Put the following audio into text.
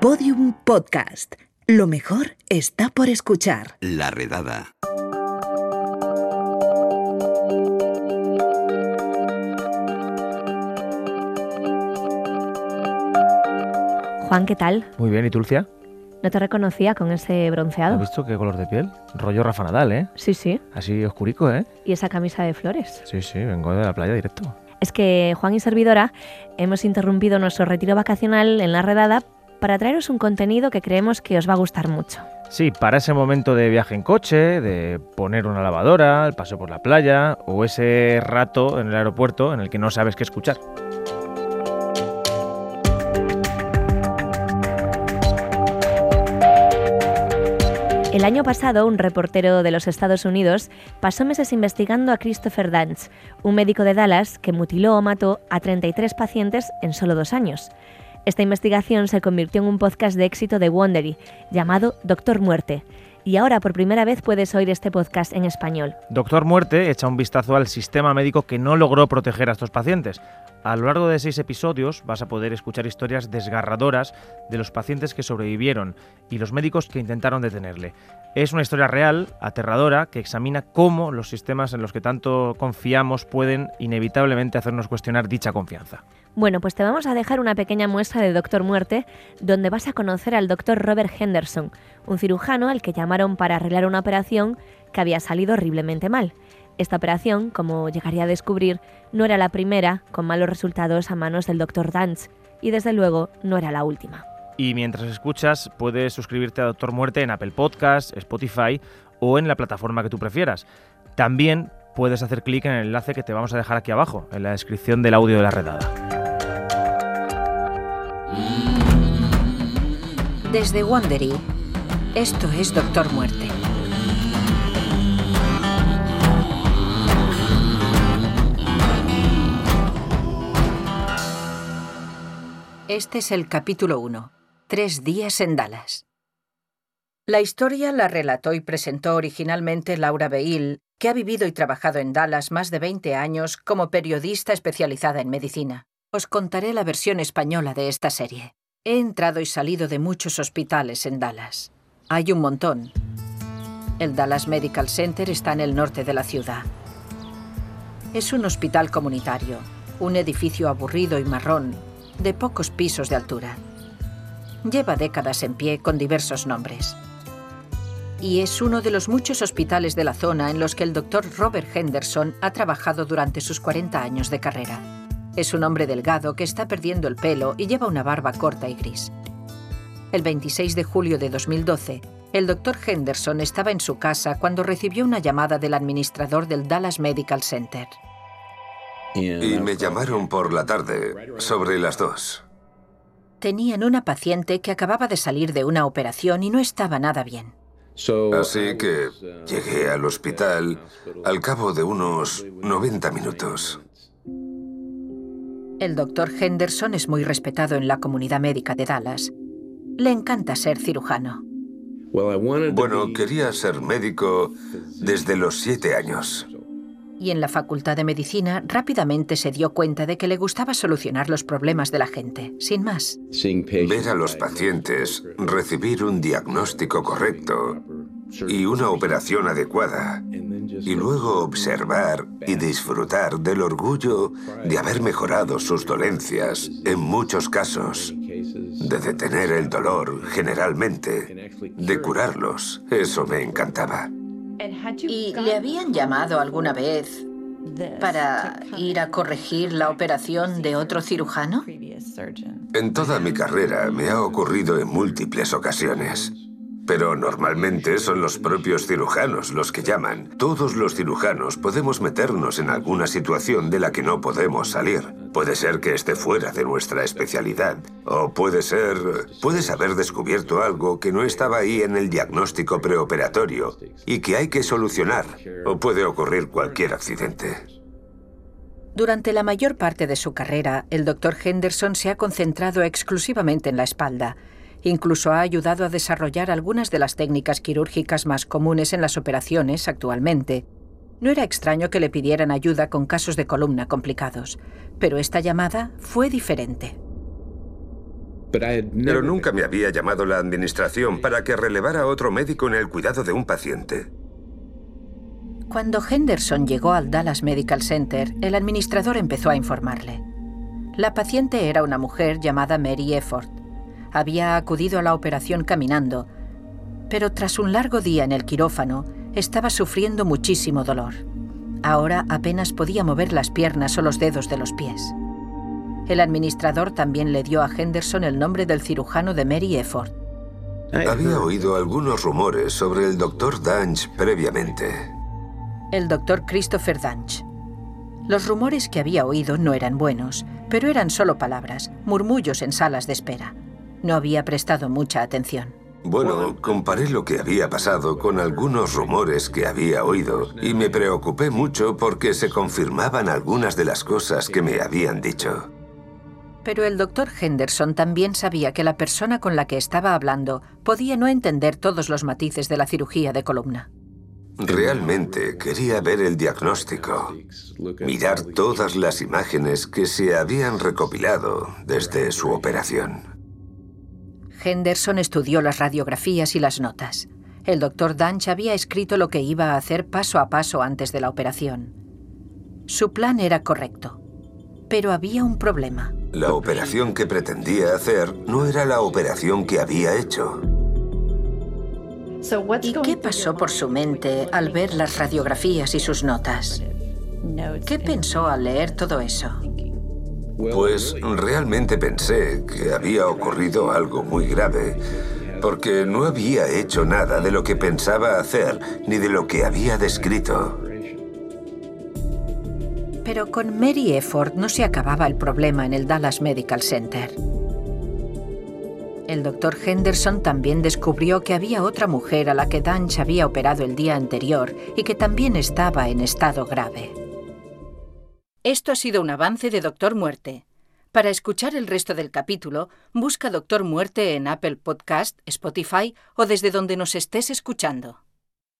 Podium Podcast. Lo mejor está por escuchar. La redada. Juan, ¿qué tal? Muy bien, ¿y tú, Lucia? No te reconocía con ese bronceado. ¿Has visto qué color de piel? Rollo Rafa Nadal, ¿eh? Sí, sí. Así oscurico, ¿eh? Y esa camisa de flores. Sí, sí, vengo de la playa directo. Es que Juan y servidora hemos interrumpido nuestro retiro vacacional en la redada para traeros un contenido que creemos que os va a gustar mucho. Sí, para ese momento de viaje en coche, de poner una lavadora, el paso por la playa o ese rato en el aeropuerto en el que no sabes qué escuchar. El año pasado, un reportero de los Estados Unidos pasó meses investigando a Christopher Dance, un médico de Dallas que mutiló o mató a 33 pacientes en solo dos años. Esta investigación se convirtió en un podcast de éxito de Wondery, llamado Doctor Muerte, y ahora por primera vez puedes oír este podcast en español. Doctor Muerte echa un vistazo al sistema médico que no logró proteger a estos pacientes. A lo largo de seis episodios vas a poder escuchar historias desgarradoras de los pacientes que sobrevivieron y los médicos que intentaron detenerle. Es una historia real, aterradora, que examina cómo los sistemas en los que tanto confiamos pueden inevitablemente hacernos cuestionar dicha confianza. Bueno, pues te vamos a dejar una pequeña muestra de Doctor Muerte, donde vas a conocer al doctor Robert Henderson, un cirujano al que llamaron para arreglar una operación que había salido horriblemente mal. Esta operación, como llegaría a descubrir, no era la primera con malos resultados a manos del Dr. Dance, y desde luego no era la última. Y mientras escuchas, puedes suscribirte a Doctor Muerte en Apple Podcast, Spotify o en la plataforma que tú prefieras. También puedes hacer clic en el enlace que te vamos a dejar aquí abajo, en la descripción del audio de la redada. Desde Wondery, esto es Doctor Muerte. Este es el capítulo 1. Tres días en Dallas. La historia la relató y presentó originalmente Laura Beil, que ha vivido y trabajado en Dallas más de 20 años como periodista especializada en medicina. Os contaré la versión española de esta serie. He entrado y salido de muchos hospitales en Dallas. Hay un montón. El Dallas Medical Center está en el norte de la ciudad. Es un hospital comunitario, un edificio aburrido y marrón, de pocos pisos de altura. Lleva décadas en pie con diversos nombres. Y es uno de los muchos hospitales de la zona en los que el doctor Robert Henderson ha trabajado durante sus 40 años de carrera. Es un hombre delgado que está perdiendo el pelo y lleva una barba corta y gris. El 26 de julio de 2012, el doctor Henderson estaba en su casa cuando recibió una llamada del administrador del Dallas Medical Center. Y me llamaron por la tarde, sobre las dos. Tenían una paciente que acababa de salir de una operación y no estaba nada bien. Así que llegué al hospital al cabo de unos 90 minutos. El doctor Henderson es muy respetado en la comunidad médica de Dallas. Le encanta ser cirujano. Bueno, quería ser médico desde los siete años. Y en la Facultad de Medicina rápidamente se dio cuenta de que le gustaba solucionar los problemas de la gente, sin más. Ver a los pacientes, recibir un diagnóstico correcto y una operación adecuada. Y luego observar y disfrutar del orgullo de haber mejorado sus dolencias, en muchos casos, de detener el dolor, generalmente, de curarlos. Eso me encantaba. ¿Y le habían llamado alguna vez para ir a corregir la operación de otro cirujano? En toda mi carrera me ha ocurrido en múltiples ocasiones. Pero normalmente son los propios cirujanos los que llaman. Todos los cirujanos podemos meternos en alguna situación de la que no podemos salir. Puede ser que esté fuera de nuestra especialidad. O puede ser... Puedes haber descubierto algo que no estaba ahí en el diagnóstico preoperatorio y que hay que solucionar. O puede ocurrir cualquier accidente. Durante la mayor parte de su carrera, el doctor Henderson se ha concentrado exclusivamente en la espalda Incluso ha ayudado a desarrollar algunas de las técnicas quirúrgicas más comunes en las operaciones actualmente. No era extraño que le pidieran ayuda con casos de columna complicados, pero esta llamada fue diferente. Pero nunca me había llamado la administración para que relevara a otro médico en el cuidado de un paciente. Cuando Henderson llegó al Dallas Medical Center, el administrador empezó a informarle. La paciente era una mujer llamada Mary Efford. Había acudido a la operación caminando, pero tras un largo día en el quirófano, estaba sufriendo muchísimo dolor. Ahora apenas podía mover las piernas o los dedos de los pies. El administrador también le dio a Henderson el nombre del cirujano de Mary Efford. Había oído algunos rumores sobre el doctor Danch previamente. El doctor Christopher Danch. Los rumores que había oído no eran buenos, pero eran solo palabras, murmullos en salas de espera. No había prestado mucha atención. Bueno, comparé lo que había pasado con algunos rumores que había oído y me preocupé mucho porque se confirmaban algunas de las cosas que me habían dicho. Pero el doctor Henderson también sabía que la persona con la que estaba hablando podía no entender todos los matices de la cirugía de columna. Realmente quería ver el diagnóstico, mirar todas las imágenes que se habían recopilado desde su operación. Henderson estudió las radiografías y las notas. El doctor Danch había escrito lo que iba a hacer paso a paso antes de la operación. Su plan era correcto, pero había un problema. La operación que pretendía hacer no era la operación que había hecho. ¿Y qué pasó por su mente al ver las radiografías y sus notas? ¿Qué pensó al leer todo eso? Pues realmente pensé que había ocurrido algo muy grave, porque no había hecho nada de lo que pensaba hacer ni de lo que había descrito. Pero con Mary Efford no se acababa el problema en el Dallas Medical Center. El doctor Henderson también descubrió que había otra mujer a la que Danch había operado el día anterior y que también estaba en estado grave. Esto ha sido un avance de Doctor Muerte. Para escuchar el resto del capítulo, busca Doctor Muerte en Apple Podcast, Spotify o desde donde nos estés escuchando.